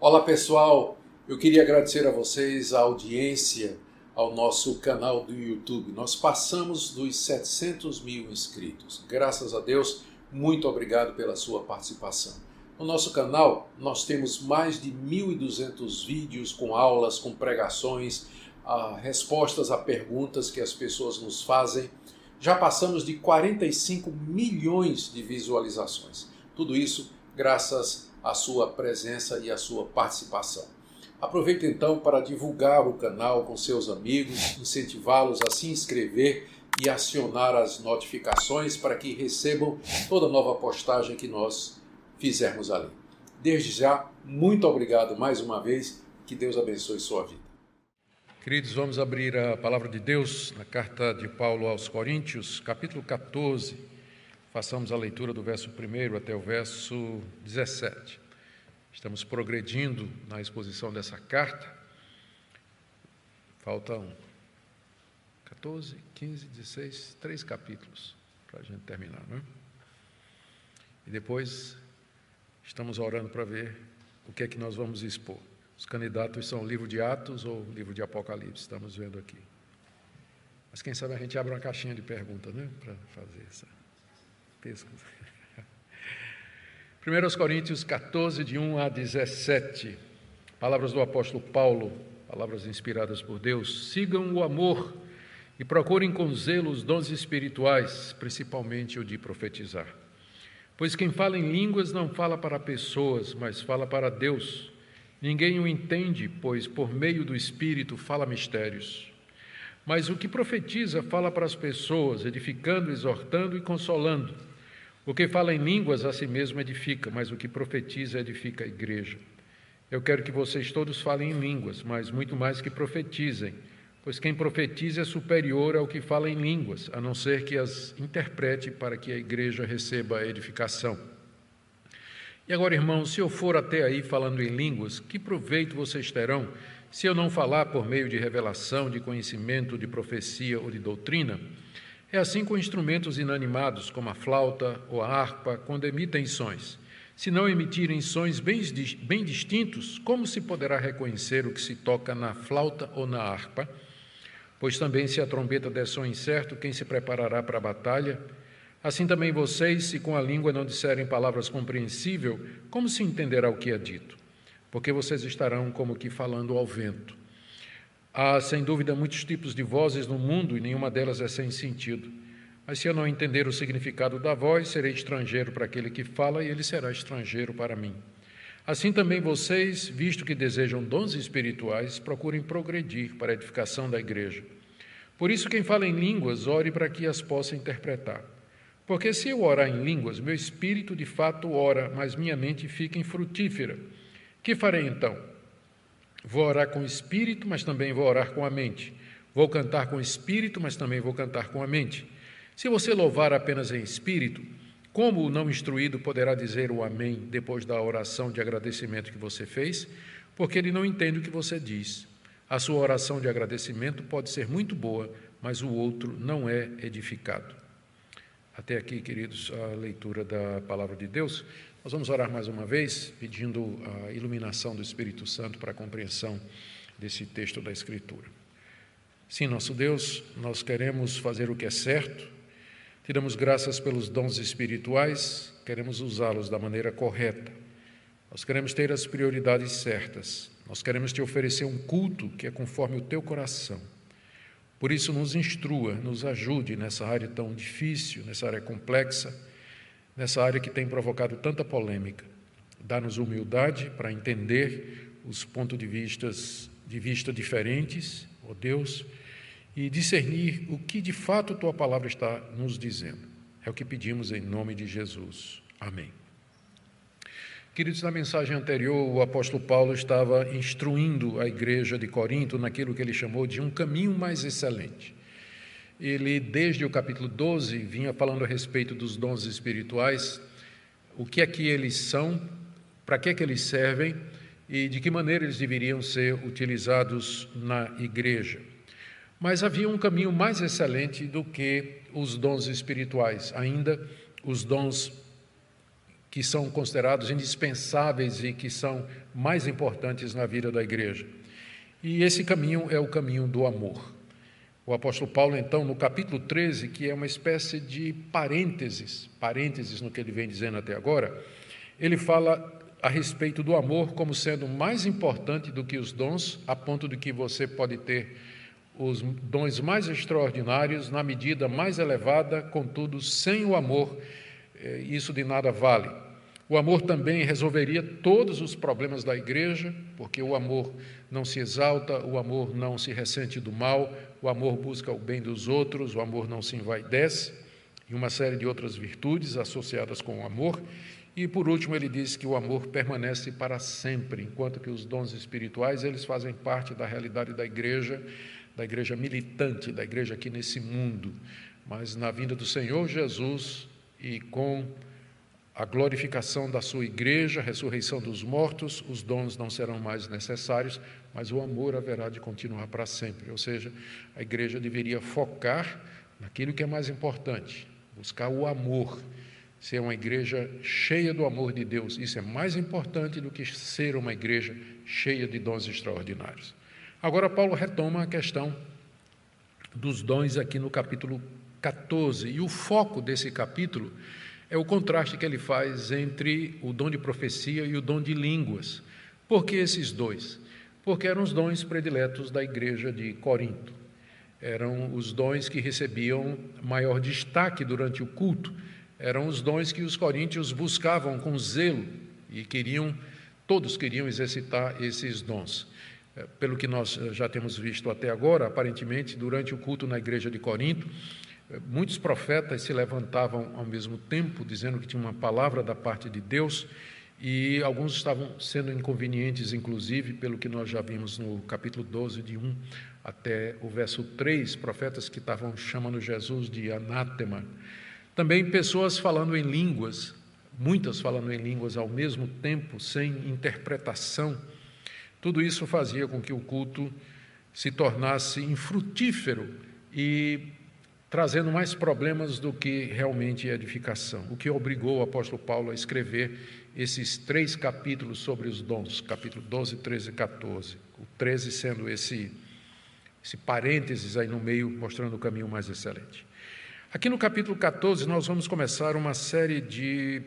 Olá pessoal, eu queria agradecer a vocês a audiência ao nosso canal do YouTube. Nós passamos dos 700 mil inscritos. Graças a Deus, muito obrigado pela sua participação. No nosso canal, nós temos mais de 1.200 vídeos com aulas, com pregações, ah, respostas a perguntas que as pessoas nos fazem. Já passamos de 45 milhões de visualizações. Tudo isso graças a sua presença e a sua participação. Aproveite então para divulgar o canal com seus amigos, incentivá-los a se inscrever e acionar as notificações para que recebam toda nova postagem que nós fizermos ali. Desde já, muito obrigado mais uma vez, que Deus abençoe sua vida. Queridos, vamos abrir a palavra de Deus na carta de Paulo aos Coríntios, capítulo 14 Façamos a leitura do verso 1 até o verso 17. Estamos progredindo na exposição dessa carta. Faltam 14, 15, 16, três capítulos para a gente terminar, não é? E depois estamos orando para ver o que é que nós vamos expor. Os candidatos são o livro de Atos ou o livro de Apocalipse, estamos vendo aqui. Mas quem sabe a gente abre uma caixinha de perguntas, né, para fazer essa. 1 Coríntios 14, de 1 a 17. Palavras do apóstolo Paulo, palavras inspiradas por Deus. Sigam o amor e procurem com zelo os dons espirituais, principalmente o de profetizar. Pois quem fala em línguas não fala para pessoas, mas fala para Deus. Ninguém o entende, pois por meio do Espírito fala mistérios. Mas o que profetiza fala para as pessoas, edificando, exortando e consolando. O que fala em línguas a si mesmo edifica, mas o que profetiza edifica a igreja. Eu quero que vocês todos falem em línguas, mas muito mais que profetizem, pois quem profetiza é superior ao que fala em línguas, a não ser que as interprete para que a igreja receba a edificação. E agora, irmãos, se eu for até aí falando em línguas, que proveito vocês terão se eu não falar por meio de revelação, de conhecimento, de profecia ou de doutrina? É assim com instrumentos inanimados, como a flauta ou a harpa, quando emitem sons. Se não emitirem sons bem, bem distintos, como se poderá reconhecer o que se toca na flauta ou na harpa? Pois também, se a trombeta der som incerto, quem se preparará para a batalha? Assim também vocês, se com a língua não disserem palavras compreensíveis, como se entenderá o que é dito? Porque vocês estarão como que falando ao vento. Há, sem dúvida, muitos tipos de vozes no mundo e nenhuma delas é sem sentido. Mas se eu não entender o significado da voz, serei estrangeiro para aquele que fala e ele será estrangeiro para mim. Assim também vocês, visto que desejam dons espirituais, procurem progredir para a edificação da igreja. Por isso, quem fala em línguas, ore para que as possa interpretar. Porque se eu orar em línguas, meu espírito de fato ora, mas minha mente fica infrutífera. Que farei então? Vou orar com o espírito, mas também vou orar com a mente. Vou cantar com o espírito, mas também vou cantar com a mente. Se você louvar apenas em espírito, como o não instruído poderá dizer o amém depois da oração de agradecimento que você fez? Porque ele não entende o que você diz. A sua oração de agradecimento pode ser muito boa, mas o outro não é edificado. Até aqui, queridos, a leitura da palavra de Deus. Nós vamos orar mais uma vez, pedindo a iluminação do Espírito Santo para a compreensão desse texto da Escritura. Sim, nosso Deus, nós queremos fazer o que é certo, te damos graças pelos dons espirituais, queremos usá-los da maneira correta. Nós queremos ter as prioridades certas, nós queremos te oferecer um culto que é conforme o teu coração. Por isso, nos instrua, nos ajude nessa área tão difícil, nessa área complexa nessa área que tem provocado tanta polêmica. Dá-nos humildade para entender os pontos de, vistas, de vista diferentes, ó oh Deus, e discernir o que de fato tua palavra está nos dizendo. É o que pedimos em nome de Jesus. Amém. Queridos, na mensagem anterior, o apóstolo Paulo estava instruindo a igreja de Corinto naquilo que ele chamou de um caminho mais excelente ele, desde o capítulo 12, vinha falando a respeito dos dons espirituais, o que é que eles são, para que é que eles servem e de que maneira eles deveriam ser utilizados na igreja. Mas havia um caminho mais excelente do que os dons espirituais, ainda os dons que são considerados indispensáveis e que são mais importantes na vida da igreja. E esse caminho é o caminho do amor. O apóstolo Paulo, então, no capítulo 13, que é uma espécie de parênteses, parênteses no que ele vem dizendo até agora, ele fala a respeito do amor como sendo mais importante do que os dons, a ponto de que você pode ter os dons mais extraordinários na medida mais elevada, contudo, sem o amor, eh, isso de nada vale. O amor também resolveria todos os problemas da igreja, porque o amor não se exalta, o amor não se ressente do mal, o amor busca o bem dos outros, o amor não se envaidece, e uma série de outras virtudes associadas com o amor. E por último, ele diz que o amor permanece para sempre, enquanto que os dons espirituais, eles fazem parte da realidade da igreja, da igreja militante, da igreja aqui nesse mundo. Mas na vinda do Senhor Jesus e com a glorificação da sua igreja, a ressurreição dos mortos, os dons não serão mais necessários, mas o amor haverá de continuar para sempre. Ou seja, a igreja deveria focar naquilo que é mais importante, buscar o amor, ser uma igreja cheia do amor de Deus. Isso é mais importante do que ser uma igreja cheia de dons extraordinários. Agora, Paulo retoma a questão dos dons aqui no capítulo 14, e o foco desse capítulo é o contraste que ele faz entre o dom de profecia e o dom de línguas. Por que esses dois? Porque eram os dons prediletos da igreja de Corinto. Eram os dons que recebiam maior destaque durante o culto. Eram os dons que os coríntios buscavam com zelo e queriam, todos queriam exercitar esses dons. É, pelo que nós eh, já temos visto até agora, aparentemente, durante o culto na igreja de Corinto, Muitos profetas se levantavam ao mesmo tempo, dizendo que tinha uma palavra da parte de Deus, e alguns estavam sendo inconvenientes, inclusive, pelo que nós já vimos no capítulo 12, de 1 até o verso 3, profetas que estavam chamando Jesus de anátema. Também pessoas falando em línguas, muitas falando em línguas ao mesmo tempo, sem interpretação. Tudo isso fazia com que o culto se tornasse infrutífero e trazendo mais problemas do que realmente edificação, o que obrigou o apóstolo Paulo a escrever esses três capítulos sobre os dons, capítulo 12, 13 e 14. O 13 sendo esse, esse parênteses aí no meio, mostrando o caminho mais excelente. Aqui no capítulo 14, nós vamos começar uma série de.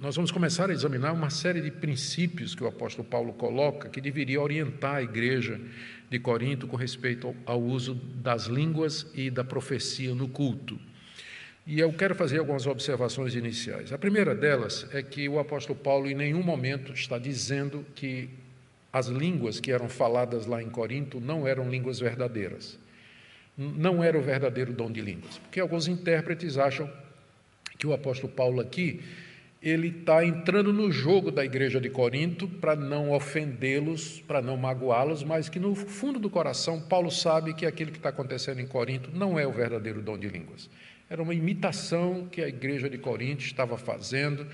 Nós vamos começar a examinar uma série de princípios que o apóstolo Paulo coloca que deveria orientar a igreja de Corinto com respeito ao uso das línguas e da profecia no culto. E eu quero fazer algumas observações iniciais. A primeira delas é que o apóstolo Paulo em nenhum momento está dizendo que as línguas que eram faladas lá em Corinto não eram línguas verdadeiras. Não era o verdadeiro dom de línguas. Porque alguns intérpretes acham que o apóstolo Paulo aqui ele está entrando no jogo da igreja de Corinto para não ofendê-los, para não magoá-los, mas que no fundo do coração Paulo sabe que aquilo que está acontecendo em Corinto não é o verdadeiro dom de línguas. Era uma imitação que a igreja de Corinto estava fazendo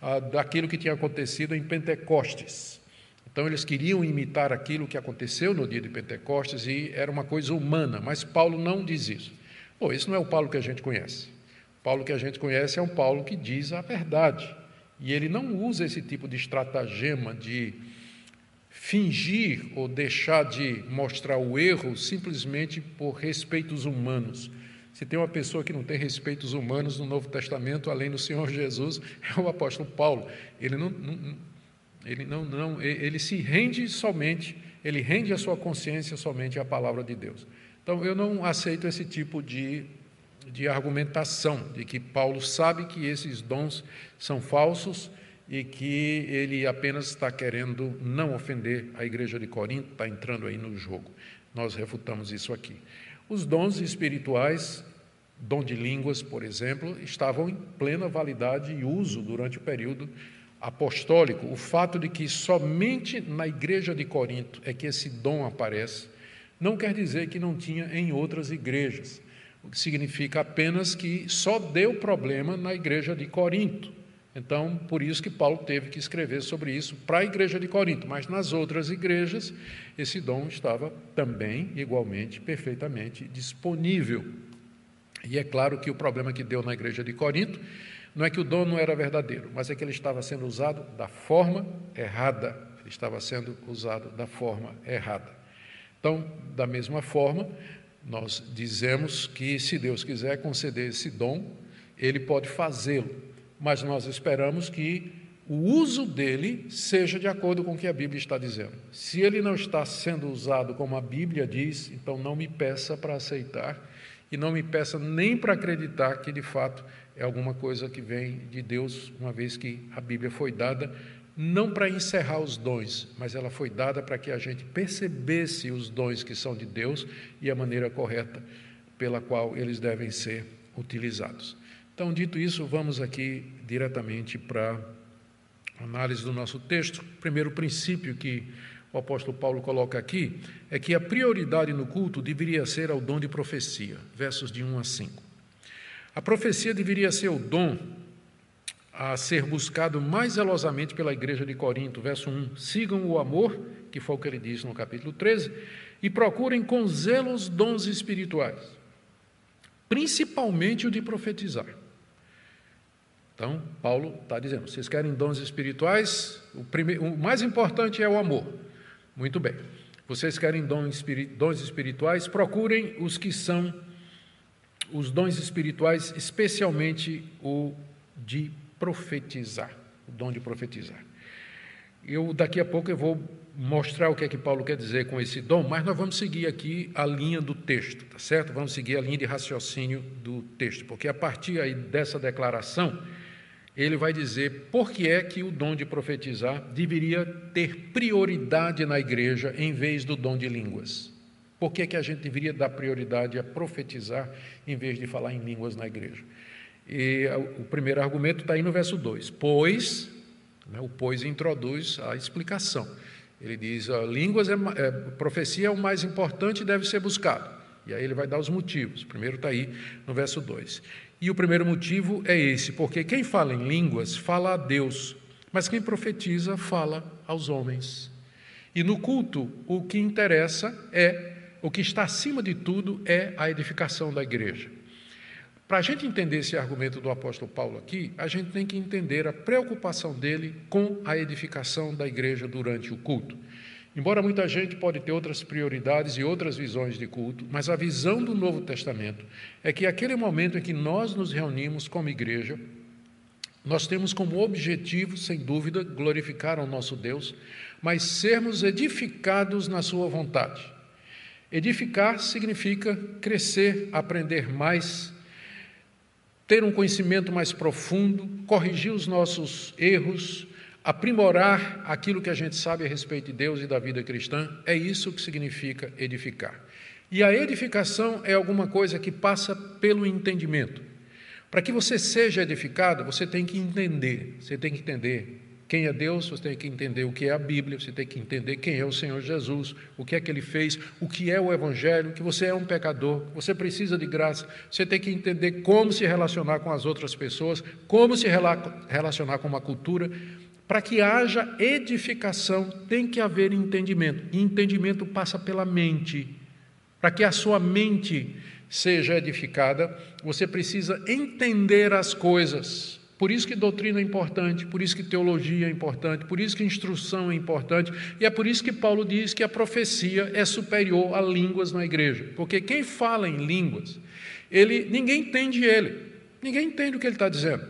ah, daquilo que tinha acontecido em Pentecostes. Então eles queriam imitar aquilo que aconteceu no dia de Pentecostes e era uma coisa humana, mas Paulo não diz isso. Pô, esse não é o Paulo que a gente conhece. Paulo que a gente conhece é um Paulo que diz a verdade. E ele não usa esse tipo de estratagema de fingir ou deixar de mostrar o erro simplesmente por respeitos humanos. Se tem uma pessoa que não tem respeitos humanos no Novo Testamento, além do Senhor Jesus, é o apóstolo Paulo. Ele não, não ele não, não, ele se rende somente, ele rende a sua consciência somente à palavra de Deus. Então eu não aceito esse tipo de de argumentação, de que Paulo sabe que esses dons são falsos e que ele apenas está querendo não ofender a igreja de Corinto, está entrando aí no jogo. Nós refutamos isso aqui. Os dons espirituais, dom de línguas, por exemplo, estavam em plena validade e uso durante o período apostólico. O fato de que somente na igreja de Corinto é que esse dom aparece, não quer dizer que não tinha em outras igrejas o que significa apenas que só deu problema na igreja de Corinto. Então, por isso que Paulo teve que escrever sobre isso para a igreja de Corinto, mas nas outras igrejas esse dom estava também igualmente perfeitamente disponível. E é claro que o problema que deu na igreja de Corinto Não é que o dom não era verdadeiro, mas é que ele estava sendo usado da forma errada. Ele estava sendo usado da forma errada. Então, da mesma forma, nós dizemos que se Deus quiser conceder esse dom, ele pode fazê-lo, mas nós esperamos que o uso dele seja de acordo com o que a Bíblia está dizendo. Se ele não está sendo usado como a Bíblia diz, então não me peça para aceitar e não me peça nem para acreditar que de fato é alguma coisa que vem de Deus, uma vez que a Bíblia foi dada não para encerrar os dons, mas ela foi dada para que a gente percebesse os dons que são de Deus e a maneira correta pela qual eles devem ser utilizados. Então, dito isso, vamos aqui diretamente para a análise do nosso texto. O primeiro princípio que o apóstolo Paulo coloca aqui é que a prioridade no culto deveria ser ao dom de profecia, versos de 1 a 5. A profecia deveria ser o dom a ser buscado mais zelosamente pela igreja de Corinto. Verso 1: Sigam o amor, que foi o que ele disse no capítulo 13, e procurem com zelo os dons espirituais, principalmente o de profetizar. Então, Paulo está dizendo: vocês querem dons espirituais? O, primeiro, o mais importante é o amor. Muito bem. Vocês querem dons espirituais? Procurem os que são os dons espirituais, especialmente o de profetizar, o dom de profetizar. Eu daqui a pouco eu vou mostrar o que é que Paulo quer dizer com esse dom, mas nós vamos seguir aqui a linha do texto, tá certo? Vamos seguir a linha de raciocínio do texto, porque a partir aí dessa declaração, ele vai dizer por que é que o dom de profetizar deveria ter prioridade na igreja em vez do dom de línguas. Por que, é que a gente deveria dar prioridade a profetizar em vez de falar em línguas na igreja? E o primeiro argumento está aí no verso 2. Pois, né, o pois introduz a explicação. Ele diz: a línguas, é, é, profecia é o mais importante e deve ser buscado. E aí ele vai dar os motivos. O primeiro está aí no verso 2. E o primeiro motivo é esse, porque quem fala em línguas fala a Deus, mas quem profetiza fala aos homens. E no culto, o que interessa é, o que está acima de tudo é a edificação da igreja. Para a gente entender esse argumento do apóstolo Paulo aqui, a gente tem que entender a preocupação dele com a edificação da igreja durante o culto. Embora muita gente pode ter outras prioridades e outras visões de culto, mas a visão do Novo Testamento é que aquele momento em que nós nos reunimos como igreja, nós temos como objetivo, sem dúvida, glorificar ao nosso Deus, mas sermos edificados na sua vontade. Edificar significa crescer, aprender mais, ter um conhecimento mais profundo, corrigir os nossos erros, aprimorar aquilo que a gente sabe a respeito de Deus e da vida cristã, é isso que significa edificar. E a edificação é alguma coisa que passa pelo entendimento. Para que você seja edificado, você tem que entender, você tem que entender quem é Deus, você tem que entender o que é a Bíblia, você tem que entender quem é o Senhor Jesus, o que é que ele fez, o que é o Evangelho, que você é um pecador, você precisa de graça, você tem que entender como se relacionar com as outras pessoas, como se relacionar com uma cultura. Para que haja edificação, tem que haver entendimento, e entendimento passa pela mente. Para que a sua mente seja edificada, você precisa entender as coisas. Por isso que doutrina é importante, por isso que teologia é importante, por isso que instrução é importante, e é por isso que Paulo diz que a profecia é superior a línguas na igreja, porque quem fala em línguas, ele ninguém entende ele, ninguém entende o que ele está dizendo.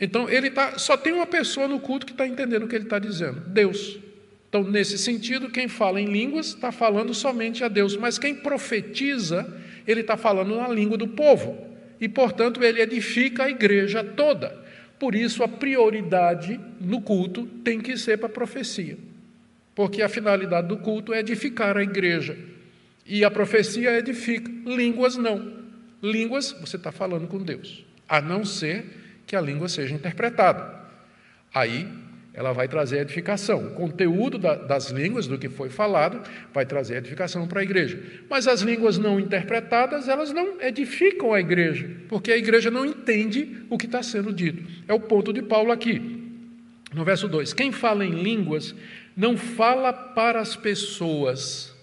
Então ele tá, só tem uma pessoa no culto que está entendendo o que ele está dizendo, Deus. Então, nesse sentido, quem fala em línguas está falando somente a Deus, mas quem profetiza, ele está falando na língua do povo, e portanto ele edifica a igreja toda. Por isso, a prioridade no culto tem que ser para a profecia, porque a finalidade do culto é edificar a igreja, e a profecia edifica, línguas não. Línguas, você está falando com Deus, a não ser que a língua seja interpretada. Aí ela vai trazer edificação. O conteúdo da, das línguas, do que foi falado, vai trazer edificação para a igreja. Mas as línguas não interpretadas, elas não edificam a igreja, porque a igreja não entende o que está sendo dito. É o ponto de Paulo aqui. No verso 2: Quem fala em línguas não fala para as pessoas,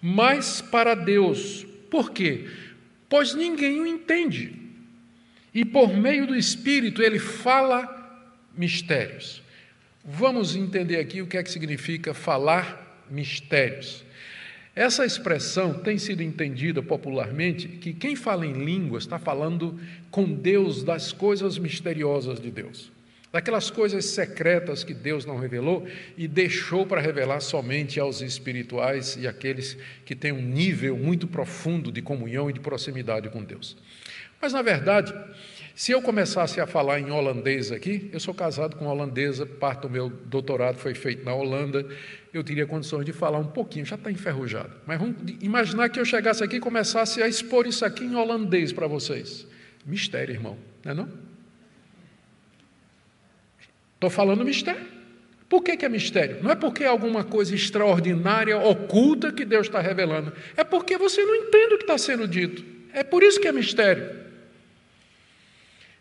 mas para Deus. Por quê? Pois ninguém o entende. e por meio do Espírito ele fala mistérios. Vamos entender aqui o que é que significa falar mistérios. Essa expressão tem sido entendida popularmente que quem fala em línguas está falando com Deus das coisas misteriosas de Deus, daquelas coisas secretas que Deus não revelou e deixou para revelar somente aos espirituais e aqueles que têm um nível muito profundo de comunhão e de proximidade com Deus. Mas, na verdade, se eu começasse a falar em holandês aqui, eu sou casado com uma holandesa, parte do meu doutorado foi feito na Holanda, eu teria condições de falar um pouquinho, já está enferrujado. Mas vamos imaginar que eu chegasse aqui e começasse a expor isso aqui em holandês para vocês. Mistério, irmão, não é não? Estou falando mistério. Por que, que, é mistério? Não é porque é alguma coisa extraordinária, oculta que Deus está revelando. É porque você não entende o que está sendo dito. É por isso que é mistério.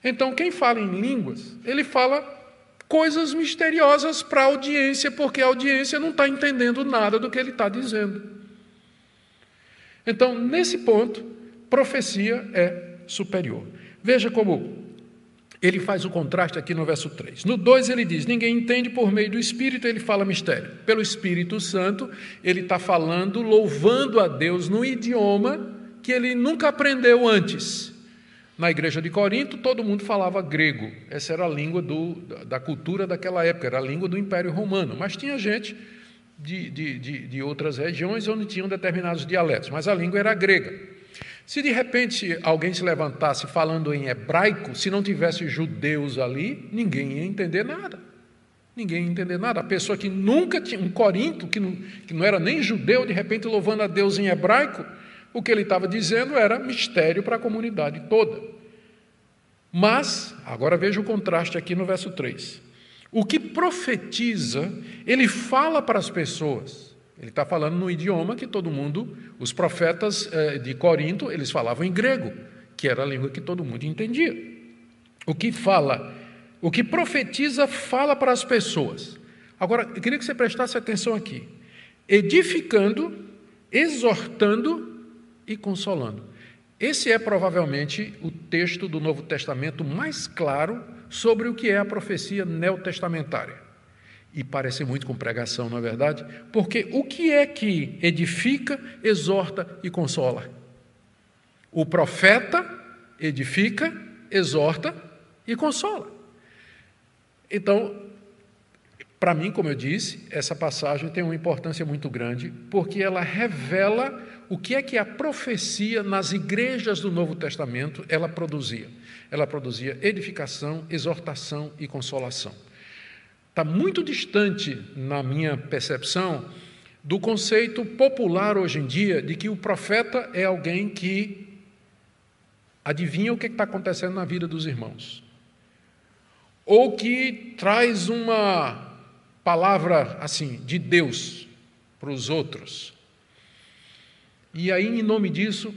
Então, quem fala em línguas, ele fala coisas misteriosas para a audiência, porque a audiência não está entendendo nada do que ele está dizendo. Então, nesse ponto, profecia é superior. Veja como ele faz o contraste aqui no verso 3. No 2 ele diz: Ninguém entende por meio do Espírito, ele fala mistério. Pelo Espírito Santo, ele está falando, louvando a Deus no idioma que ele nunca aprendeu antes. Na igreja de Corinto, todo mundo falava grego. Essa era a língua do, da cultura daquela época, era a língua do Império Romano. Mas tinha gente de, de, de, de outras regiões onde tinham determinados dialetos, mas a língua era grega. Se de repente alguém se levantasse falando em hebraico, se não tivesse judeus ali, ninguém ia entender nada. Ninguém ia entender nada. A pessoa que nunca tinha, um corinto, que não, que não era nem judeu, de repente louvando a Deus em hebraico, o que ele estava dizendo era mistério para a comunidade toda. Mas, agora veja o contraste aqui no verso 3. O que profetiza, ele fala para as pessoas. Ele está falando no idioma que todo mundo, os profetas eh, de Corinto, eles falavam em grego, que era a língua que todo mundo entendia. O que fala, o que profetiza, fala para as pessoas. Agora, eu queria que você prestasse atenção aqui. Edificando, exortando e consolando. Esse é provavelmente o texto do Novo Testamento mais claro sobre o que é a profecia neotestamentária. E parece muito com pregação, não é verdade? Porque o que é que edifica, exorta e consola? O profeta edifica, exorta e consola. Então, para mim, como eu disse, essa passagem tem uma importância muito grande, porque ela revela o que é que a profecia nas igrejas do Novo Testamento ela produzia? Ela produzia edificação, exortação e consolação. Está muito distante, na minha percepção, do conceito popular hoje em dia de que o profeta é alguém que adivinha o que está acontecendo na vida dos irmãos, ou que traz uma palavra assim de Deus para os outros, e aí, em nome disso,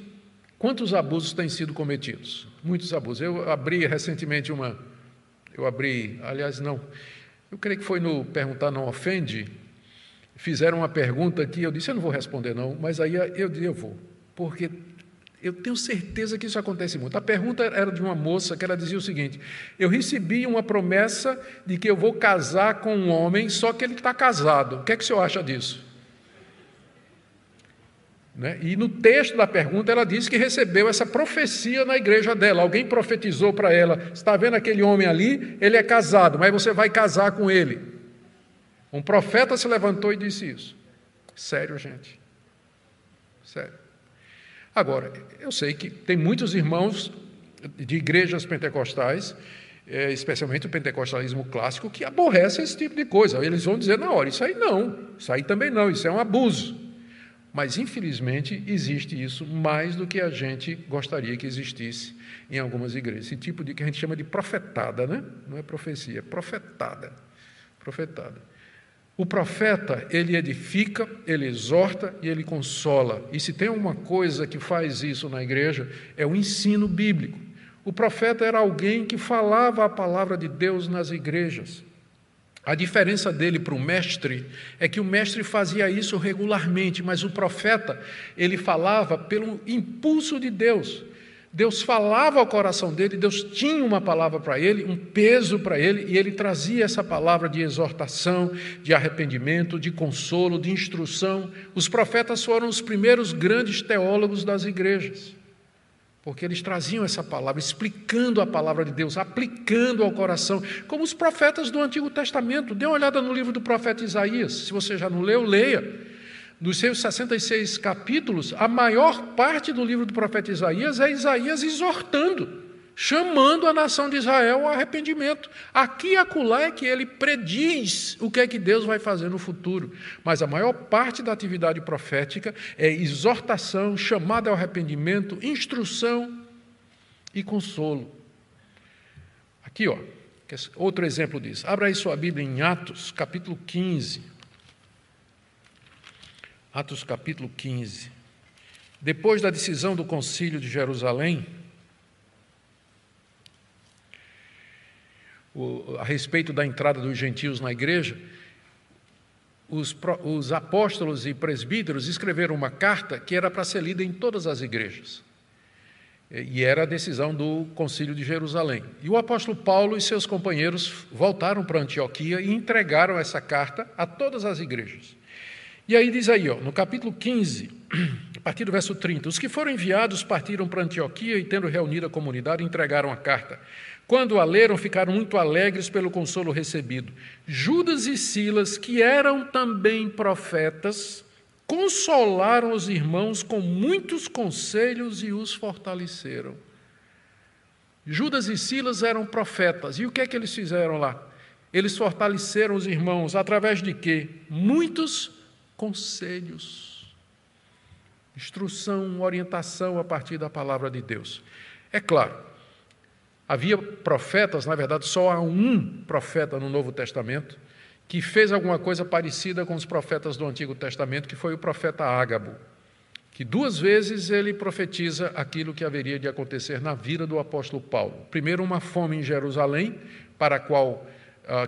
quantos abusos têm sido cometidos? Muitos abusos. Eu abri recentemente uma. Eu abri, aliás, não. Eu creio que foi no Perguntar Não Ofende. Fizeram uma pergunta que eu disse: Eu não vou responder, não, mas aí eu, eu vou, porque eu tenho certeza que isso acontece muito. A pergunta era de uma moça que ela dizia o seguinte: Eu recebi uma promessa de que eu vou casar com um homem, só que ele está casado. O que é que o senhor acha disso? Né? E no texto da pergunta ela diz que recebeu essa profecia na igreja dela. Alguém profetizou para ela: está vendo aquele homem ali? Ele é casado, mas você vai casar com ele. Um profeta se levantou e disse isso. Sério, gente. Sério. Agora, eu sei que tem muitos irmãos de igrejas pentecostais, eh, especialmente o pentecostalismo clássico, que aborrecem esse tipo de coisa. Eles vão dizer na hora: isso aí não, isso aí também não, isso é um abuso. Mas, infelizmente, existe isso mais do que a gente gostaria que existisse em algumas igrejas. Esse tipo de que a gente chama de profetada, né? Não é profecia, é profetada. Profetada. O profeta, ele edifica, ele exorta e ele consola. E se tem uma coisa que faz isso na igreja, é o ensino bíblico. O profeta era alguém que falava a palavra de Deus nas igrejas. A diferença dele para o mestre é que o mestre fazia isso regularmente, mas o profeta, ele falava pelo impulso de Deus. Deus falava ao coração dele, Deus tinha uma palavra para ele, um peso para ele, e ele trazia essa palavra de exortação, de arrependimento, de consolo, de instrução. Os profetas foram os primeiros grandes teólogos das igrejas, porque eles traziam essa palavra, explicando a palavra de Deus, aplicando ao coração, como os profetas do Antigo Testamento. Dê uma olhada no livro do profeta Isaías, se você já não leu, leia. Dos seus 66 capítulos, a maior parte do livro do profeta Isaías é Isaías exortando, chamando a nação de Israel ao arrependimento. Aqui e acolá é que ele prediz o que é que Deus vai fazer no futuro. Mas a maior parte da atividade profética é exortação, chamada ao arrependimento, instrução e consolo. Aqui, ó, outro exemplo disso. Abra aí sua Bíblia em Atos, capítulo 15. Atos capítulo 15. Depois da decisão do concílio de Jerusalém, a respeito da entrada dos gentios na igreja, os, os apóstolos e presbíteros escreveram uma carta que era para ser lida em todas as igrejas. E era a decisão do concílio de Jerusalém. E o apóstolo Paulo e seus companheiros voltaram para Antioquia e entregaram essa carta a todas as igrejas. E aí diz aí, ó, no capítulo 15, a partir do verso 30, os que foram enviados partiram para Antioquia e, tendo reunido a comunidade, entregaram a carta. Quando a leram, ficaram muito alegres pelo consolo recebido. Judas e Silas, que eram também profetas, consolaram os irmãos com muitos conselhos e os fortaleceram. Judas e Silas eram profetas. E o que é que eles fizeram lá? Eles fortaleceram os irmãos através de quê? Muitos conselhos, instrução, orientação a partir da palavra de Deus. É claro, havia profetas, na verdade, só há um profeta no Novo Testamento que fez alguma coisa parecida com os profetas do Antigo Testamento, que foi o profeta Ágabo, que duas vezes ele profetiza aquilo que haveria de acontecer na vida do apóstolo Paulo. Primeiro, uma fome em Jerusalém, para a qual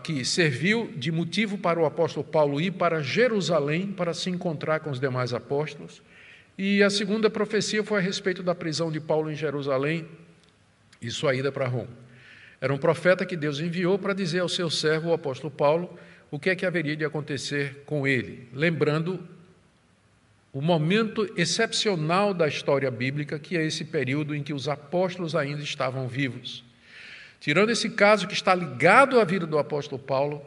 que serviu de motivo para o apóstolo Paulo ir para Jerusalém para se encontrar com os demais apóstolos. E a segunda profecia foi a respeito da prisão de Paulo em Jerusalém e sua ida para Roma. Era um profeta que Deus enviou para dizer ao seu servo, o apóstolo Paulo, o que é que haveria de acontecer com ele, lembrando o momento excepcional da história bíblica, que é esse período em que os apóstolos ainda estavam vivos. Tirando esse caso que está ligado à vida do apóstolo Paulo,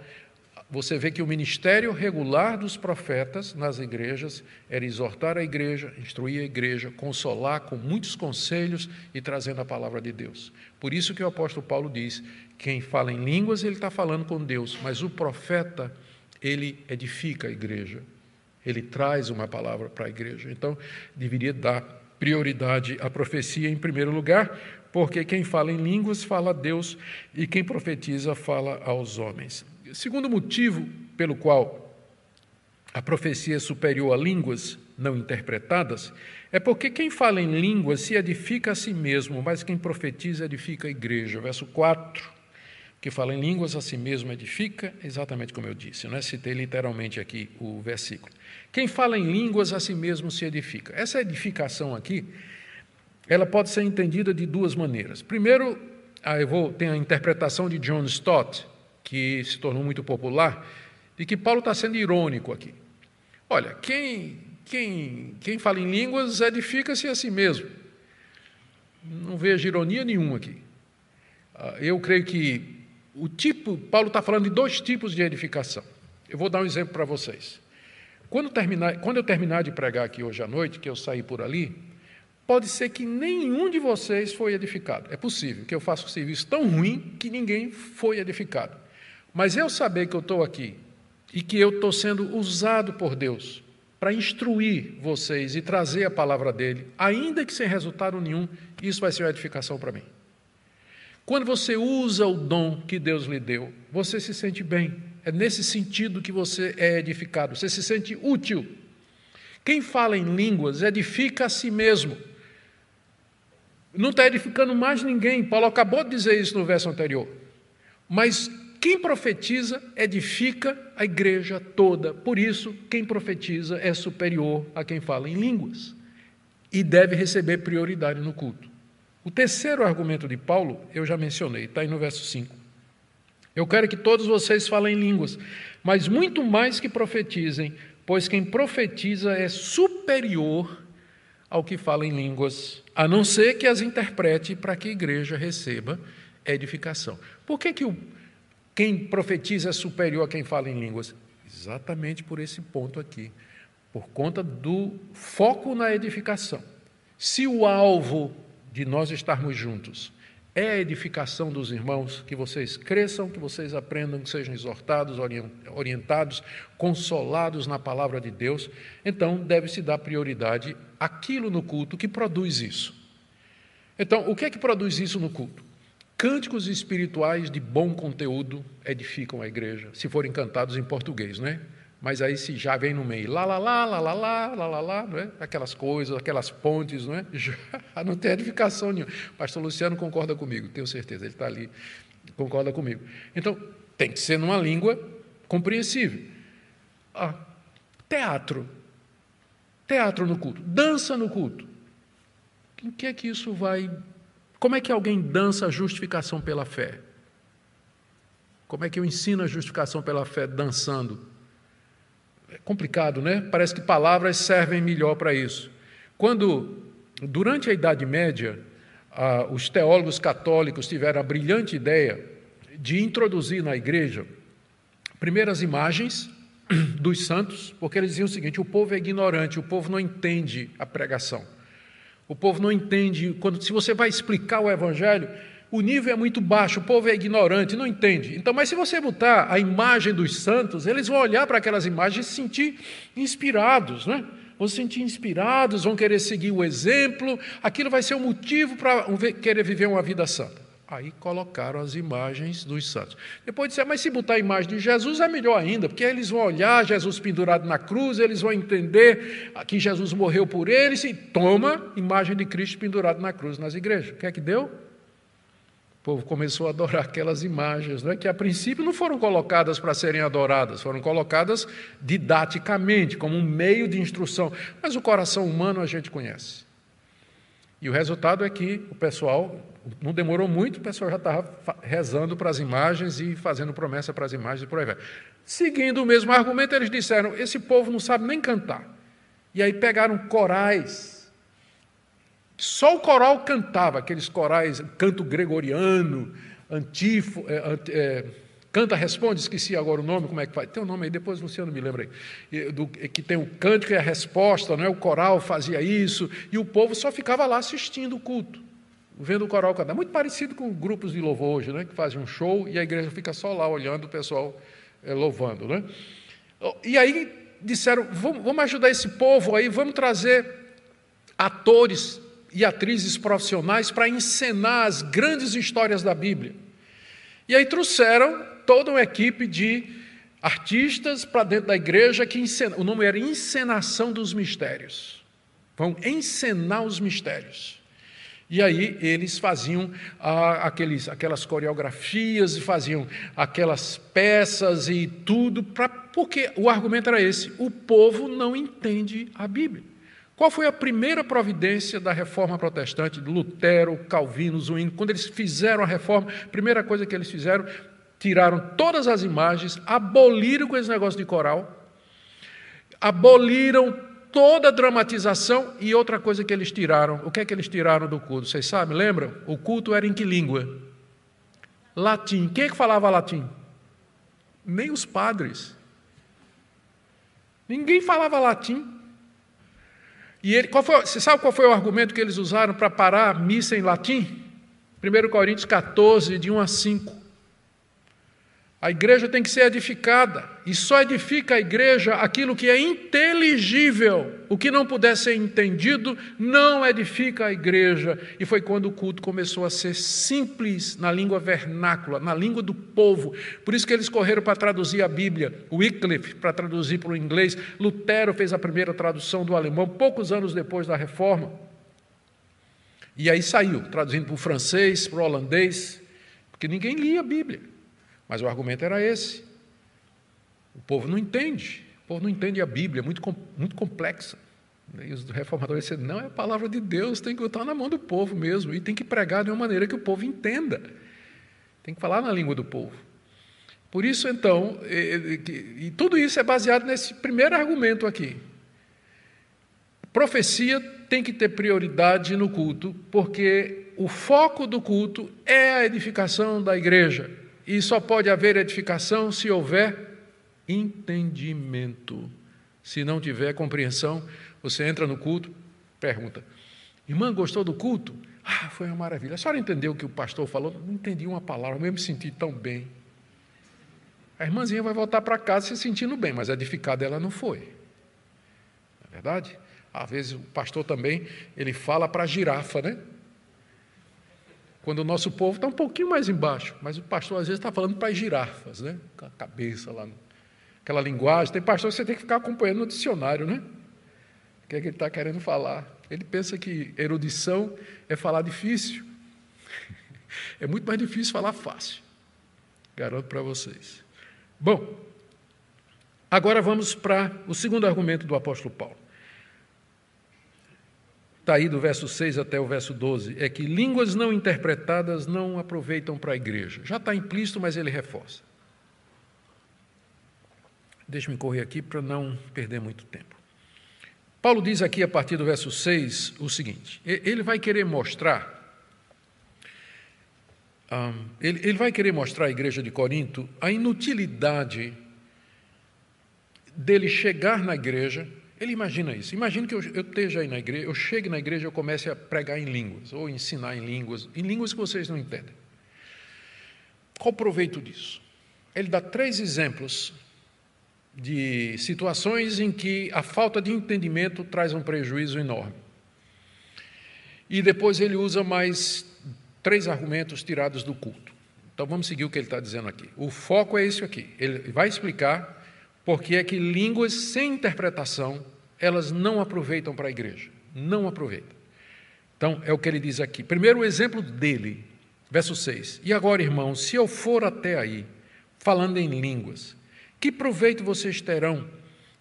você vê que o ministério regular dos profetas nas igrejas era exortar a igreja, instruir a igreja, consolar com muitos conselhos e trazendo a palavra de Deus. Por isso que o apóstolo Paulo diz: quem fala em línguas, ele está falando com Deus, mas o profeta, ele edifica a igreja, ele traz uma palavra para a igreja. Então, deveria dar prioridade à profecia em primeiro lugar, porque quem fala em línguas fala a Deus e quem profetiza fala aos homens. Segundo motivo pelo qual a profecia é superior a línguas não interpretadas é porque quem fala em línguas se edifica a si mesmo, mas quem profetiza edifica a igreja. Verso 4, que fala em línguas a si mesmo edifica, exatamente como eu disse, não é? Citei literalmente aqui o versículo. Quem fala em línguas a si mesmo se edifica. Essa edificação aqui ela pode ser entendida de duas maneiras. Primeiro, ah, eu vou, tem a interpretação de John Stott, que se tornou muito popular, de que Paulo está sendo irônico aqui. Olha, quem, quem, quem fala em línguas edifica-se a si mesmo. Não vejo ironia nenhuma aqui. Ah, eu creio que o tipo, Paulo está falando de dois tipos de edificação. Eu vou dar um exemplo para vocês. Quando, terminar, quando eu terminar de pregar aqui hoje à noite, que eu saí por ali, Pode ser que nenhum de vocês foi edificado. É possível que eu faça um serviço tão ruim que ninguém foi edificado. Mas eu saber que eu estou aqui e que eu estou sendo usado por Deus para instruir vocês e trazer a palavra dele, ainda que sem resultado nenhum, isso vai ser uma edificação para mim. Quando você usa o dom que Deus lhe deu, você se sente bem. É nesse sentido que você é edificado, você se sente útil. Quem fala em línguas edifica a si mesmo não está edificando mais ninguém. Paulo acabou de dizer isso no verso anterior. Mas quem profetiza edifica a igreja toda. Por isso, quem profetiza é superior a quem fala em línguas e deve receber prioridade no culto. O terceiro argumento de Paulo, eu já mencionei, está aí no verso 5. Eu quero que todos vocês falem línguas, mas muito mais que profetizem, pois quem profetiza é superior ao que fala em línguas, a não ser que as interprete para que a igreja receba edificação. Por que, que o, quem profetiza é superior a quem fala em línguas? Exatamente por esse ponto aqui, por conta do foco na edificação. Se o alvo de nós estarmos juntos é a edificação dos irmãos, que vocês cresçam, que vocês aprendam, que sejam exortados, orientados, consolados na palavra de Deus, então deve-se dar prioridade àquilo no culto que produz isso. Então, o que é que produz isso no culto? Cânticos espirituais de bom conteúdo edificam a igreja, se forem cantados em português, né? Mas aí se já vem no meio, lá, lá, lá, lá, lá, lá, lá, lá, lá, não é? aquelas coisas, aquelas pontes, não é? Já não tem edificação nenhuma. Pastor Luciano concorda comigo, tenho certeza, ele está ali, concorda comigo. Então, tem que ser numa língua compreensível. Ah, teatro. Teatro no culto. Dança no culto. Em que é que isso vai. Como é que alguém dança a justificação pela fé? Como é que eu ensino a justificação pela fé dançando? É complicado, né? Parece que palavras servem melhor para isso. Quando, durante a Idade Média, ah, os teólogos católicos tiveram a brilhante ideia de introduzir na igreja primeiras imagens dos santos, porque eles diziam o seguinte: o povo é ignorante, o povo não entende a pregação. O povo não entende, quando se você vai explicar o evangelho, o nível é muito baixo, o povo é ignorante, não entende. Então, mas se você botar a imagem dos santos, eles vão olhar para aquelas imagens e se sentir inspirados, né? Vão se sentir inspirados, vão querer seguir o exemplo, aquilo vai ser um motivo para querer viver uma vida santa. Aí colocaram as imagens dos santos. Depois disseram, mas se botar a imagem de Jesus é melhor ainda, porque eles vão olhar Jesus pendurado na cruz, eles vão entender que Jesus morreu por eles e toma imagem de Cristo pendurado na cruz nas igrejas. O que é que deu? O povo começou a adorar aquelas imagens, né, que a princípio não foram colocadas para serem adoradas, foram colocadas didaticamente, como um meio de instrução. Mas o coração humano a gente conhece. E o resultado é que o pessoal, não demorou muito, o pessoal já estava rezando para as imagens e fazendo promessa para as imagens e por aí vai. Seguindo o mesmo argumento, eles disseram: esse povo não sabe nem cantar. E aí pegaram corais só o coral cantava, aqueles corais, canto gregoriano, antifo, é, é, canta responde, esqueci agora o nome, como é que faz? Tem um nome aí, depois o Luciano me lembra aí. Do, que tem o cântico e a resposta, não é? o coral fazia isso, e o povo só ficava lá assistindo o culto, vendo o coral cantar. Muito parecido com grupos de louvor hoje, né? que fazem um show e a igreja fica só lá olhando o pessoal é, louvando. Né? E aí disseram, vamos ajudar esse povo aí, vamos trazer atores e atrizes profissionais para encenar as grandes histórias da Bíblia. E aí trouxeram toda uma equipe de artistas para dentro da igreja que encena, o nome era Encenação dos Mistérios. Vão encenar os mistérios. E aí eles faziam ah, aqueles, aquelas coreografias, faziam aquelas peças e tudo, pra, porque o argumento era esse: o povo não entende a Bíblia. Qual foi a primeira providência da reforma protestante, Lutero, Calvino, Zwingli? Quando eles fizeram a reforma, a primeira coisa que eles fizeram, tiraram todas as imagens, aboliram com esse negócio de coral, aboliram toda a dramatização e outra coisa que eles tiraram. O que é que eles tiraram do culto? Vocês sabem, lembram? O culto era em que língua? Latim. Quem é que falava latim? Nem os padres. Ninguém falava latim. E ele, qual foi, você sabe qual foi o argumento que eles usaram para parar a missa em latim? 1 Coríntios 14, de 1 a 5. A igreja tem que ser edificada, e só edifica a igreja aquilo que é inteligível. O que não puder ser entendido não edifica a igreja. E foi quando o culto começou a ser simples na língua vernácula, na língua do povo. Por isso que eles correram para traduzir a Bíblia, Wycliffe para traduzir para o inglês, Lutero fez a primeira tradução do alemão poucos anos depois da reforma. E aí saiu, traduzindo para o francês, para o holandês, porque ninguém lia a Bíblia. Mas o argumento era esse. O povo não entende. O povo não entende a Bíblia, é muito, muito complexa. E os reformadores disseram: não, é a palavra de Deus, tem que estar na mão do povo mesmo, e tem que pregar de uma maneira que o povo entenda. Tem que falar na língua do povo. Por isso, então, e, e, e tudo isso é baseado nesse primeiro argumento aqui. Profecia tem que ter prioridade no culto, porque o foco do culto é a edificação da igreja. E só pode haver edificação se houver entendimento. Se não tiver compreensão, você entra no culto, pergunta: Irmã, gostou do culto? Ah, foi uma maravilha. A senhora entendeu o que o pastor falou? Não entendi uma palavra, mas me senti tão bem. A irmãzinha vai voltar para casa se sentindo bem, mas edificada ela não foi. Não é verdade? Às vezes o pastor também, ele fala para a girafa, né? Quando o nosso povo está um pouquinho mais embaixo, mas o pastor às vezes está falando para as girafas, né? Com a cabeça lá, aquela linguagem. Tem pastor que você tem que ficar acompanhando no dicionário, né? O que é que ele está querendo falar? Ele pensa que erudição é falar difícil. É muito mais difícil falar fácil. Garanto para vocês. Bom, agora vamos para o segundo argumento do apóstolo Paulo está aí do verso 6 até o verso 12, é que línguas não interpretadas não aproveitam para a igreja. Já está implícito, mas ele reforça. Deixa-me correr aqui para não perder muito tempo. Paulo diz aqui, a partir do verso 6, o seguinte: ele vai querer mostrar. Um, ele, ele vai querer mostrar à igreja de Corinto a inutilidade dele chegar na igreja ele imagina isso. Imagina que eu, eu esteja aí na igreja, eu chegue na igreja e eu comece a pregar em línguas, ou ensinar em línguas, em línguas que vocês não entendem. Qual o proveito disso? Ele dá três exemplos de situações em que a falta de entendimento traz um prejuízo enorme. E depois ele usa mais três argumentos tirados do culto. Então vamos seguir o que ele está dizendo aqui. O foco é esse aqui. Ele vai explicar por que é que línguas sem interpretação elas não aproveitam para a igreja. Não aproveitam. Então, é o que ele diz aqui. Primeiro, o exemplo dele, verso 6. E agora, irmãos, se eu for até aí, falando em línguas, que proveito vocês terão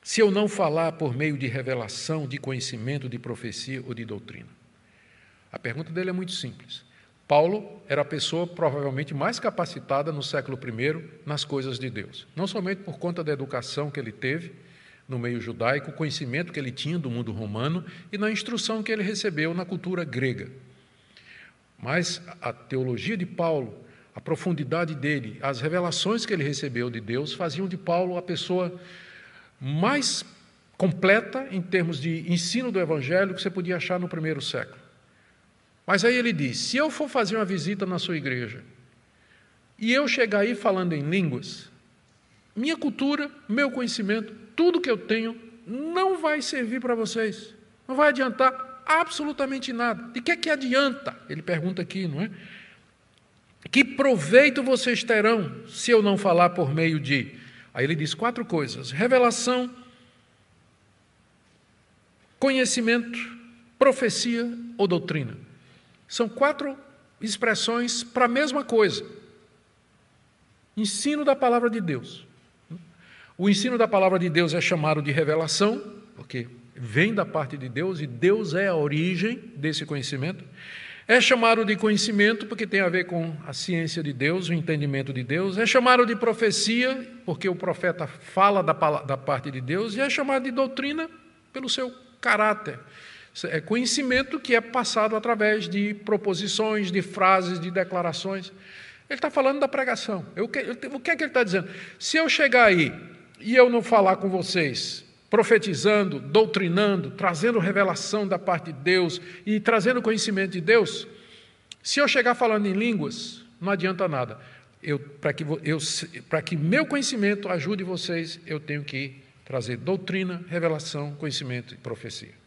se eu não falar por meio de revelação, de conhecimento, de profecia ou de doutrina? A pergunta dele é muito simples. Paulo era a pessoa provavelmente mais capacitada no século I nas coisas de Deus. Não somente por conta da educação que ele teve, no meio judaico, o conhecimento que ele tinha do mundo romano e na instrução que ele recebeu na cultura grega. Mas a teologia de Paulo, a profundidade dele, as revelações que ele recebeu de Deus faziam de Paulo a pessoa mais completa em termos de ensino do evangelho que você podia achar no primeiro século. Mas aí ele diz: se eu for fazer uma visita na sua igreja e eu chegar aí falando em línguas, minha cultura, meu conhecimento, tudo que eu tenho não vai servir para vocês. Não vai adiantar absolutamente nada. De que é que adianta? Ele pergunta aqui, não é? Que proveito vocês terão se eu não falar por meio de. Aí ele diz quatro coisas: revelação, conhecimento, profecia ou doutrina. São quatro expressões para a mesma coisa. Ensino da palavra de Deus. O ensino da palavra de Deus é chamado de revelação, porque vem da parte de Deus e Deus é a origem desse conhecimento. É chamado de conhecimento porque tem a ver com a ciência de Deus, o entendimento de Deus. É chamado de profecia porque o profeta fala da, da parte de Deus. E é chamado de doutrina pelo seu caráter. É conhecimento que é passado através de proposições, de frases, de declarações. Ele está falando da pregação. o que é que ele está dizendo? Se eu chegar aí e eu não falar com vocês, profetizando, doutrinando, trazendo revelação da parte de Deus e trazendo conhecimento de Deus, se eu chegar falando em línguas, não adianta nada. Para que, eu, que meu conhecimento ajude vocês, eu tenho que trazer doutrina, revelação, conhecimento e profecia.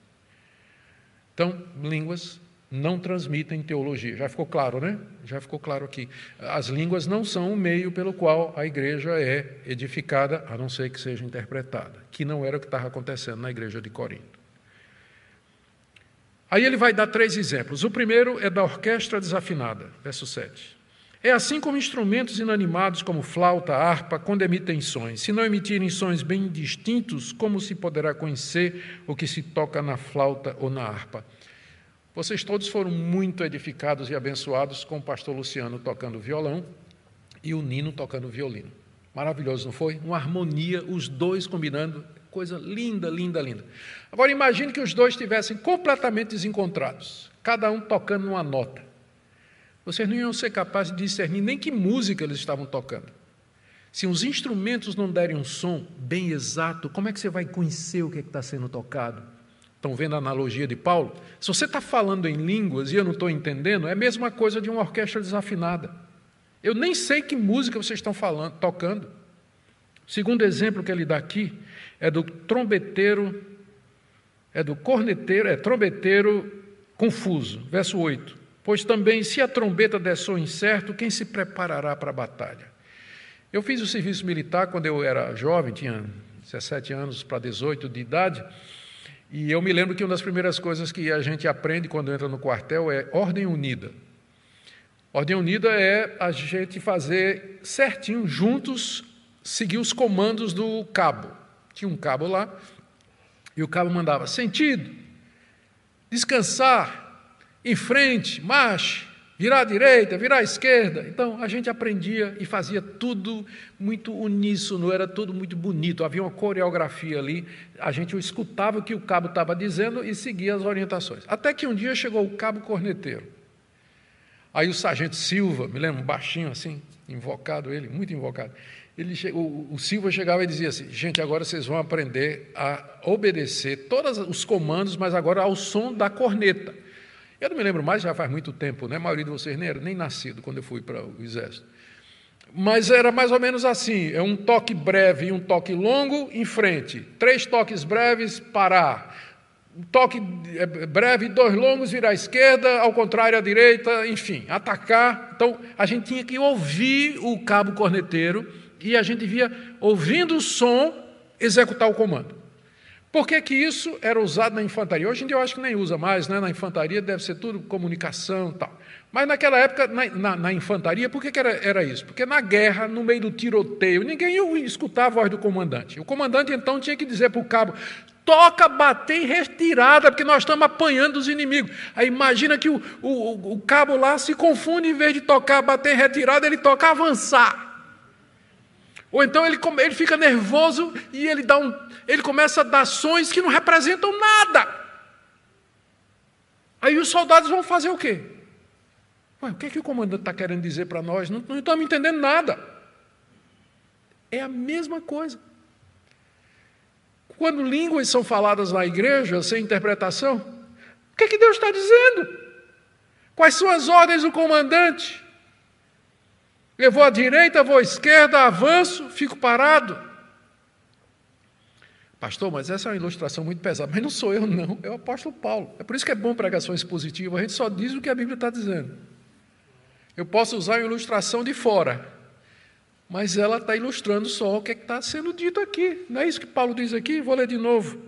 Então, línguas não transmitem teologia. Já ficou claro, né? Já ficou claro aqui. As línguas não são o meio pelo qual a igreja é edificada, a não ser que seja interpretada, que não era o que estava acontecendo na igreja de Corinto. Aí ele vai dar três exemplos. O primeiro é da orquestra desafinada, verso 7. É assim como instrumentos inanimados como flauta, harpa, quando emitem sons. Se não emitirem sons bem distintos, como se poderá conhecer o que se toca na flauta ou na harpa? Vocês todos foram muito edificados e abençoados com o pastor Luciano tocando violão e o Nino tocando violino. Maravilhoso, não foi? Uma harmonia, os dois combinando, coisa linda, linda, linda. Agora imagine que os dois estivessem completamente desencontrados, cada um tocando uma nota. Vocês não iam ser capazes de discernir nem que música eles estavam tocando. Se os instrumentos não derem um som bem exato, como é que você vai conhecer o que é está sendo tocado? Estão vendo a analogia de Paulo? Se você está falando em línguas e eu não estou entendendo, é a mesma coisa de uma orquestra desafinada. Eu nem sei que música vocês estão falando, tocando. O segundo exemplo que ele dá aqui é do trombeteiro, é do corneteiro, é trombeteiro confuso. Verso 8. Pois também, se a trombeta der som incerto, quem se preparará para a batalha? Eu fiz o serviço militar quando eu era jovem, tinha 17 anos para 18 de idade, e eu me lembro que uma das primeiras coisas que a gente aprende quando entra no quartel é ordem unida. Ordem unida é a gente fazer certinho, juntos, seguir os comandos do cabo. Tinha um cabo lá, e o cabo mandava sentido, descansar, em frente, marche, virar à direita, virar à esquerda. Então a gente aprendia e fazia tudo muito uníssono, era tudo muito bonito, havia uma coreografia ali. A gente escutava o que o cabo estava dizendo e seguia as orientações. Até que um dia chegou o cabo corneteiro. Aí o sargento Silva, me lembro, baixinho assim, invocado ele, muito invocado. Ele, o, o Silva chegava e dizia assim: gente, agora vocês vão aprender a obedecer todos os comandos, mas agora ao som da corneta. Eu não me lembro mais, já faz muito tempo, né? A maioria de vocês nem era nem nascido quando eu fui para o exército. Mas era mais ou menos assim: é um toque breve e um toque longo em frente, três toques breves, parar. Um toque é, breve, dois longos, virar à esquerda, ao contrário à direita, enfim, atacar. Então, a gente tinha que ouvir o cabo corneteiro e a gente via, ouvindo o som, executar o comando. Por que, que isso era usado na infantaria? Hoje em dia eu acho que nem usa mais, né? na infantaria deve ser tudo comunicação e tal. Mas naquela época, na, na, na infantaria, por que, que era, era, isso? Porque na guerra, no meio do tiroteio, ninguém escutava a voz do comandante. O comandante então tinha que dizer para o cabo: toca, bater em retirada, porque nós estamos apanhando os inimigos. Aí imagina que o, o, o cabo lá se confunde, em vez de tocar, bater em retirada, ele toca avançar. Ou então ele, ele fica nervoso e ele, dá um, ele começa a dar ações que não representam nada. Aí os soldados vão fazer o quê? Ué, o que, é que o comandante está querendo dizer para nós? Não, não estamos entendendo nada. É a mesma coisa. Quando línguas são faladas na igreja sem interpretação, o que, é que Deus está dizendo? Quais são as ordens do comandante? Eu vou à direita, vou à esquerda, avanço, fico parado. Pastor, mas essa é uma ilustração muito pesada. Mas não sou eu, não. É o apóstolo Paulo. É por isso que é bom pregações positivas. A gente só diz o que a Bíblia está dizendo. Eu posso usar uma ilustração de fora, mas ela está ilustrando só o que é está sendo dito aqui. Não é isso que Paulo diz aqui? Vou ler de novo.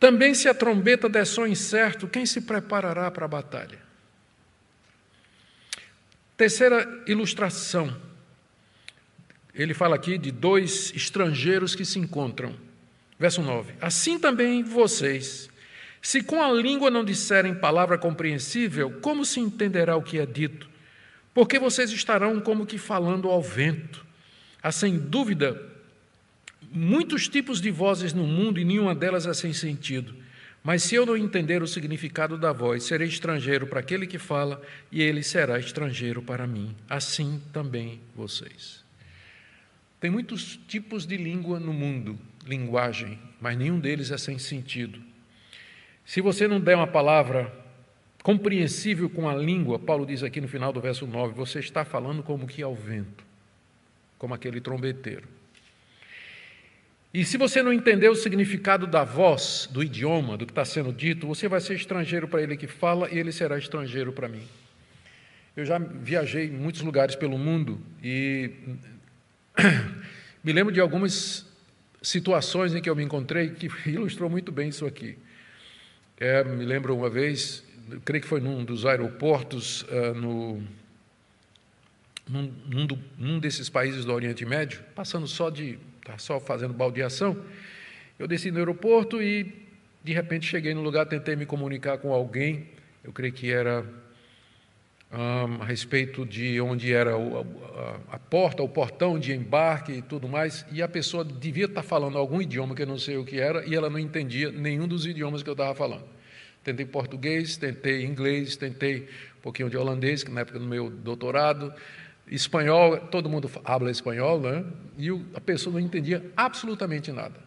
Também, se a trombeta der som incerto, quem se preparará para a batalha? Terceira ilustração. Ele fala aqui de dois estrangeiros que se encontram. Verso 9: Assim também vocês, se com a língua não disserem palavra compreensível, como se entenderá o que é dito? Porque vocês estarão como que falando ao vento. Há sem dúvida muitos tipos de vozes no mundo e nenhuma delas é sem sentido. Mas se eu não entender o significado da voz, serei estrangeiro para aquele que fala, e ele será estrangeiro para mim. Assim também vocês. Tem muitos tipos de língua no mundo, linguagem, mas nenhum deles é sem sentido. Se você não der uma palavra compreensível com a língua, Paulo diz aqui no final do verso 9, você está falando como que ao vento, como aquele trombeteiro. E se você não entender o significado da voz, do idioma, do que está sendo dito, você vai ser estrangeiro para ele que fala e ele será estrangeiro para mim. Eu já viajei em muitos lugares pelo mundo e me lembro de algumas situações em que eu me encontrei que ilustrou muito bem isso aqui. É, me lembro uma vez, creio que foi num dos aeroportos uh, no, num, num, num desses países do Oriente Médio, passando só de, tá só fazendo baldeação. Eu desci no aeroporto e, de repente, cheguei no lugar, tentei me comunicar com alguém, eu creio que era um, a respeito de onde era o, a, a, porta, o portão de embarque e tudo mais, e a pessoa devia estar falando algum idioma que eu não sei o que era, e ela não entendia nenhum dos idiomas que eu estava falando. Tentei português, tentei inglês, tentei um pouquinho de holandês, que na época do meu doutorado, espanhol, todo mundo habla espanhol, né? e a pessoa não entendia absolutamente nada.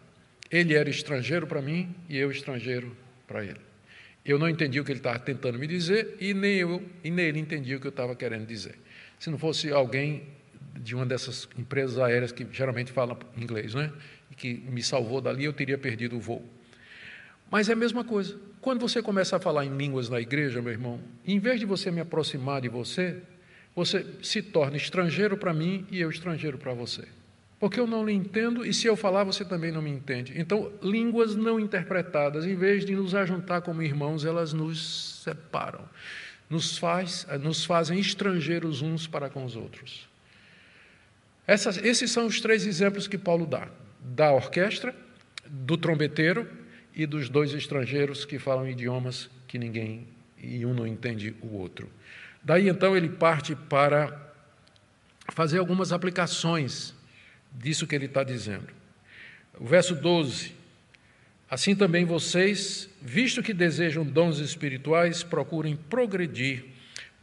Ele era estrangeiro para mim e eu estrangeiro para ele. Eu não entendi o que ele estava tentando me dizer e nem eu e nem ele entendia o que eu estava querendo dizer. Se não fosse alguém de uma dessas empresas aéreas que geralmente fala inglês, né? E que me salvou dali, eu teria perdido o voo. Mas é a mesma coisa. Quando você começa a falar em línguas na igreja, meu irmão, em vez de você me aproximar de você, você se torna estrangeiro para mim e eu estrangeiro para você porque eu não lhe entendo e se eu falar você também não me entende. Então, línguas não interpretadas, em vez de nos ajuntar como irmãos, elas nos separam, nos, faz, nos fazem estrangeiros uns para com os outros. Essas, esses são os três exemplos que Paulo dá: da orquestra, do trombeteiro e dos dois estrangeiros que falam idiomas que ninguém e um não entende o outro. Daí então ele parte para fazer algumas aplicações disso que ele está dizendo. O verso 12: Assim também vocês, visto que desejam dons espirituais, procurem progredir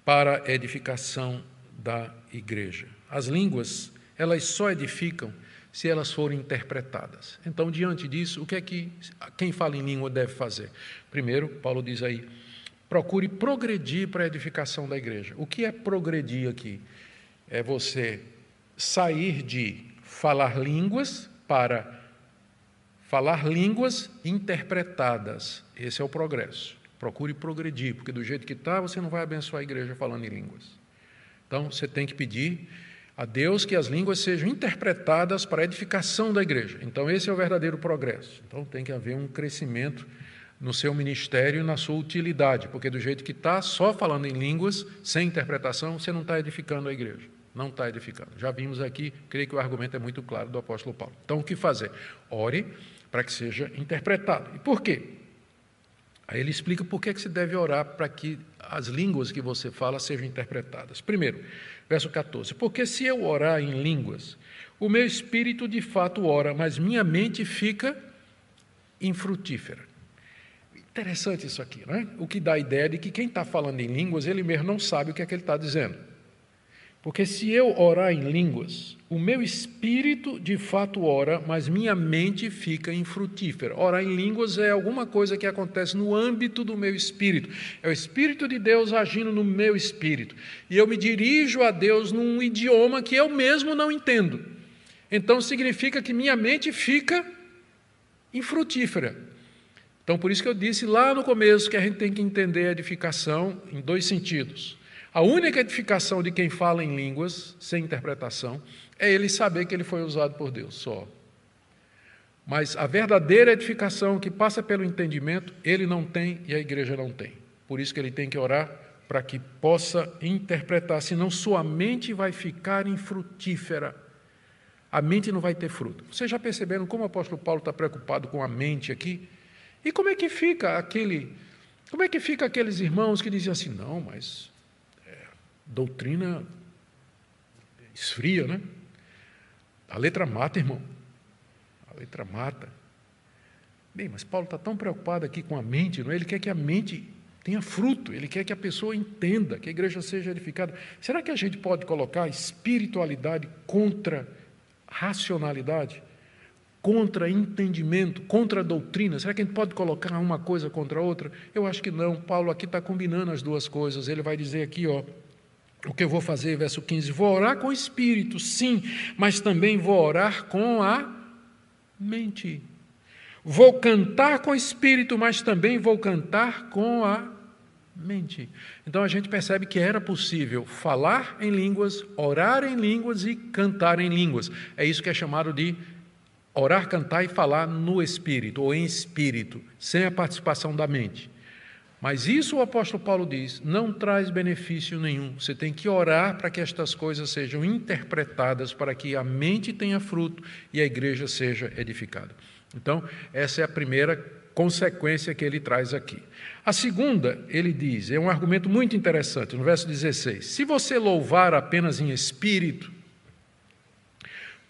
para a edificação da igreja. As línguas, elas só edificam se elas forem interpretadas. Então, diante disso, o que é que quem fala em língua deve fazer? Primeiro, Paulo diz aí, procure progredir para a edificação da igreja. O que é progredir aqui? É você sair de falar línguas para falar línguas interpretadas. Esse é o progresso. Procure progredir, porque do jeito que está, você não vai abençoar a igreja falando em línguas. Então, você tem que pedir a Deus que as línguas sejam interpretadas para a edificação da igreja. Então, esse é o verdadeiro progresso. Então, tem que haver um crescimento no seu ministério e na sua utilidade, porque do jeito que está, só falando em línguas, sem interpretação, você não está edificando a igreja não está edificando. Já vimos aqui, creio que o argumento é muito claro do apóstolo Paulo. Então, o que fazer? Ore para que seja interpretado. E por quê? Aí ele explica por que, que se deve orar para que as línguas que você fala sejam interpretadas. Primeiro, verso 14: Porque se eu orar em línguas, o meu espírito de fato ora, mas minha mente fica infrutífera. Interessante isso aqui, não é? O que dá a ideia de que quem está falando em línguas, ele mesmo não sabe o que é que ele está dizendo. Porque se eu orar em línguas, o meu espírito de fato ora, mas minha mente fica infrutífera. Orar em línguas é alguma coisa que acontece no âmbito do meu espírito. É o Espírito de Deus agindo no meu espírito. E eu me dirijo a Deus num idioma que eu mesmo não entendo. Então significa que minha mente fica infrutífera. Então, por isso que eu disse lá no começo que a gente tem que entender a edificação em dois sentidos. A única edificação de quem fala em línguas, sem interpretação, é ele saber que ele foi usado por Deus só. Mas a verdadeira edificação que passa pelo entendimento, ele não tem e a igreja não tem. Por isso que ele tem que orar para que possa interpretar, senão sua mente vai ficar infrutífera. A mente não vai ter fruto. Vocês já perceberam como o apóstolo Paulo está preocupado com a mente aqui? E como é que fica aquele, como é que fica aqueles irmãos que dizem assim, não, mas doutrina esfria, né? A letra mata, irmão. A letra mata. Bem, mas Paulo está tão preocupado aqui com a mente, não é? Ele quer que a mente tenha fruto, ele quer que a pessoa entenda, que a igreja seja edificada. Será que a gente pode colocar espiritualidade contra racionalidade? Contra entendimento, contra doutrina? Será que a gente pode colocar uma coisa contra a outra? Eu acho que não. Paulo aqui está combinando as duas coisas. Ele vai dizer aqui, ó, o que eu vou fazer, verso 15? Vou orar com o espírito, sim, mas também vou orar com a mente. Vou cantar com o espírito, mas também vou cantar com a mente. Então a gente percebe que era possível falar em línguas, orar em línguas e cantar em línguas. É isso que é chamado de orar, cantar e falar no espírito ou em espírito, sem a participação da mente. Mas isso o apóstolo Paulo diz, não traz benefício nenhum. Você tem que orar para que estas coisas sejam interpretadas, para que a mente tenha fruto e a igreja seja edificada. Então, essa é a primeira consequência que ele traz aqui. A segunda, ele diz, é um argumento muito interessante, no verso 16: se você louvar apenas em espírito,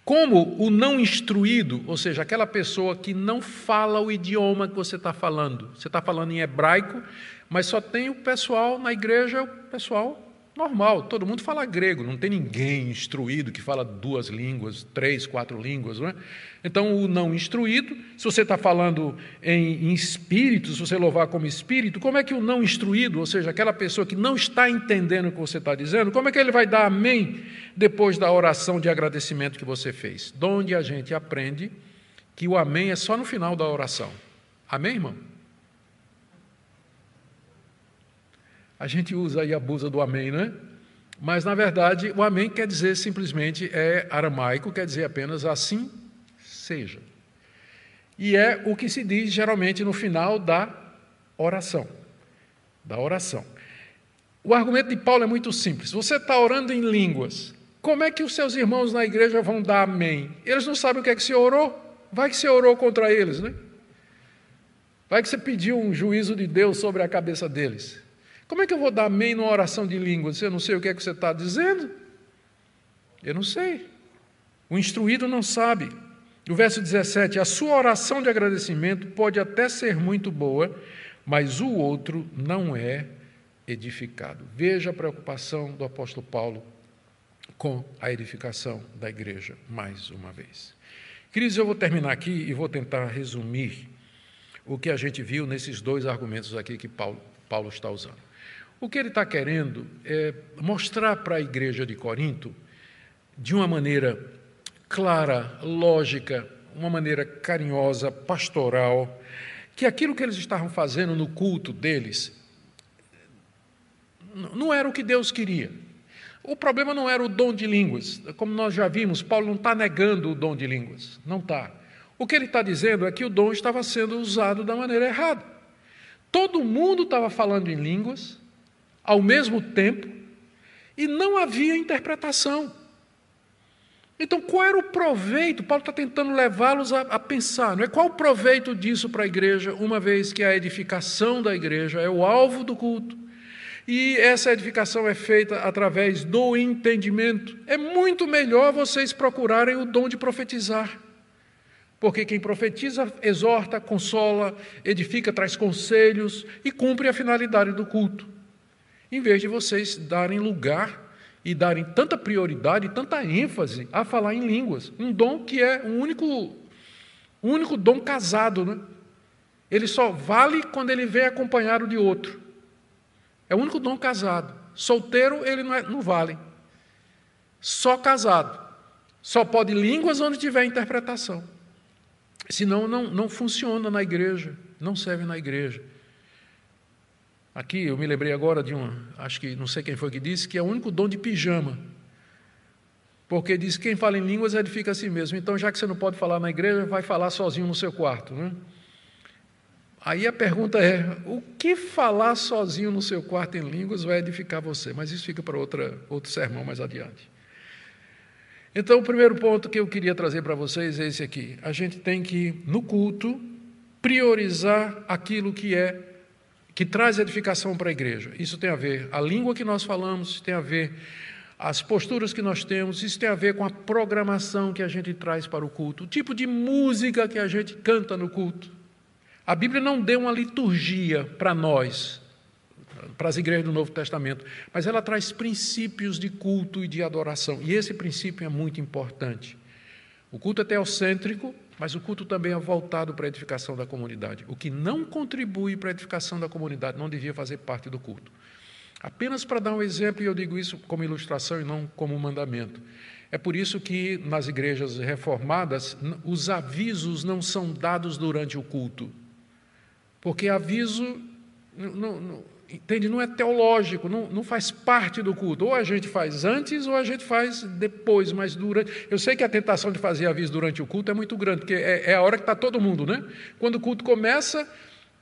como o não instruído, ou seja, aquela pessoa que não fala o idioma que você está falando, você está falando em hebraico, mas só tem o pessoal na igreja, o pessoal normal, todo mundo fala grego, não tem ninguém instruído que fala duas línguas, três, quatro línguas, não é? Então, o não instruído, se você está falando em, em espírito, se você louvar como espírito, como é que o não instruído, ou seja, aquela pessoa que não está entendendo o que você está dizendo, como é que ele vai dar amém depois da oração de agradecimento que você fez? Donde a gente aprende que o amém é só no final da oração. Amém, irmão? A gente usa e abusa do amém, não é? Mas, na verdade, o amém quer dizer simplesmente, é aramaico, quer dizer apenas assim seja. E é o que se diz geralmente no final da oração. Da oração. O argumento de Paulo é muito simples. Você está orando em línguas. Como é que os seus irmãos na igreja vão dar amém? Eles não sabem o que é que você orou. Vai que você orou contra eles, né? Vai que você pediu um juízo de Deus sobre a cabeça deles. Como é que eu vou dar amém numa oração de línguas? Eu não sei o que é que você está dizendo. Eu não sei. O instruído não sabe. No verso 17, a sua oração de agradecimento pode até ser muito boa, mas o outro não é edificado. Veja a preocupação do apóstolo Paulo com a edificação da igreja, mais uma vez. Queridos, eu vou terminar aqui e vou tentar resumir o que a gente viu nesses dois argumentos aqui que Paulo, Paulo está usando. O que ele está querendo é mostrar para a igreja de Corinto, de uma maneira clara, lógica, uma maneira carinhosa, pastoral, que aquilo que eles estavam fazendo no culto deles não era o que Deus queria. O problema não era o dom de línguas. Como nós já vimos, Paulo não está negando o dom de línguas. Não está. O que ele está dizendo é que o dom estava sendo usado da maneira errada. Todo mundo estava falando em línguas, ao mesmo tempo e não havia interpretação. Então, qual era o proveito? Paulo está tentando levá-los a, a, pensar, não é? Qual o proveito disso para a igreja, uma vez que a edificação da igreja é o alvo do culto? E essa edificação é feita através do entendimento. É muito melhor vocês procurarem o dom de profetizar. Porque quem profetiza exorta, consola, edifica, traz conselhos e cumpre a finalidade do culto em vez de vocês darem lugar e darem tanta prioridade, tanta ênfase a falar em línguas, um dom que é um único, único dom casado, né? Ele só vale quando ele vem acompanhado de outro. É o único dom casado. Solteiro ele não, é, não vale. Só casado. Só pode línguas onde tiver interpretação. Senão não, não funciona na igreja, não serve na igreja. Aqui eu me lembrei agora de um, acho que não sei quem foi que disse, que é o único dom de pijama. Porque diz que quem fala em línguas edifica a si mesmo. Então, já que você não pode falar na igreja, vai falar sozinho no seu quarto. Né? Aí a pergunta é: o que falar sozinho no seu quarto em línguas vai edificar você? Mas isso fica para outra, outro sermão mais adiante. Então, o primeiro ponto que eu queria trazer para vocês é esse aqui. A gente tem que, no culto, priorizar aquilo que é que traz edificação para a igreja. Isso tem a ver a língua que nós falamos, tem a ver as posturas que nós temos, isso tem a ver com a programação que a gente traz para o culto, o tipo de música que a gente canta no culto. A Bíblia não deu uma liturgia para nós, para as igrejas do Novo Testamento, mas ela traz princípios de culto e de adoração, e esse princípio é muito importante. O culto é teocêntrico, mas o culto também é voltado para a edificação da comunidade. O que não contribui para a edificação da comunidade não devia fazer parte do culto. Apenas para dar um exemplo, e eu digo isso como ilustração e não como mandamento. É por isso que nas igrejas reformadas os avisos não são dados durante o culto. Porque aviso não, não, entende, não é teológico, não, não faz parte do culto. Ou a gente faz antes ou a gente faz depois, mas durante. Eu sei que a tentação de fazer aviso durante o culto é muito grande, porque é, é a hora que está todo mundo, né? Quando o culto começa,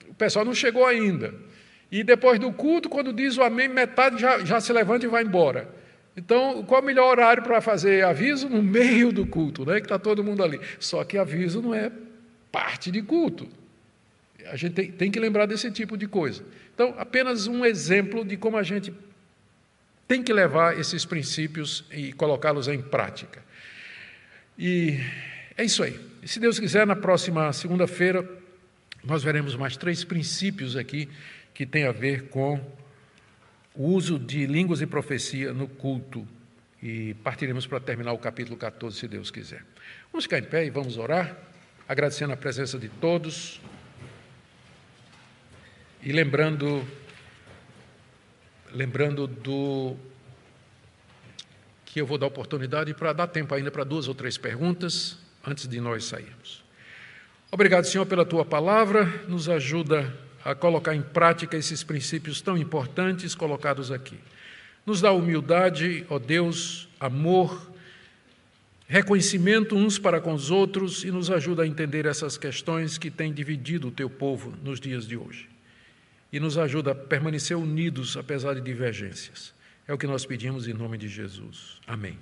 o pessoal não chegou ainda. E depois do culto, quando diz o amém, metade já, já se levanta e vai embora. Então, qual é o melhor horário para fazer aviso? No meio do culto, né? que está todo mundo ali. Só que aviso não é parte de culto. A gente tem, tem que lembrar desse tipo de coisa. Então, apenas um exemplo de como a gente tem que levar esses princípios e colocá-los em prática. E é isso aí. Se Deus quiser, na próxima segunda-feira, nós veremos mais três princípios aqui que têm a ver com o uso de línguas e profecia no culto. E partiremos para terminar o capítulo 14, se Deus quiser. Vamos ficar em pé e vamos orar, agradecendo a presença de todos. E lembrando, lembrando do que eu vou dar oportunidade para dar tempo ainda para duas ou três perguntas antes de nós sairmos. Obrigado, Senhor, pela tua palavra, nos ajuda a colocar em prática esses princípios tão importantes colocados aqui. Nos dá humildade, ó Deus, amor, reconhecimento uns para com os outros e nos ajuda a entender essas questões que têm dividido o teu povo nos dias de hoje e nos ajuda a permanecer unidos apesar de divergências. É o que nós pedimos em nome de Jesus. Amém.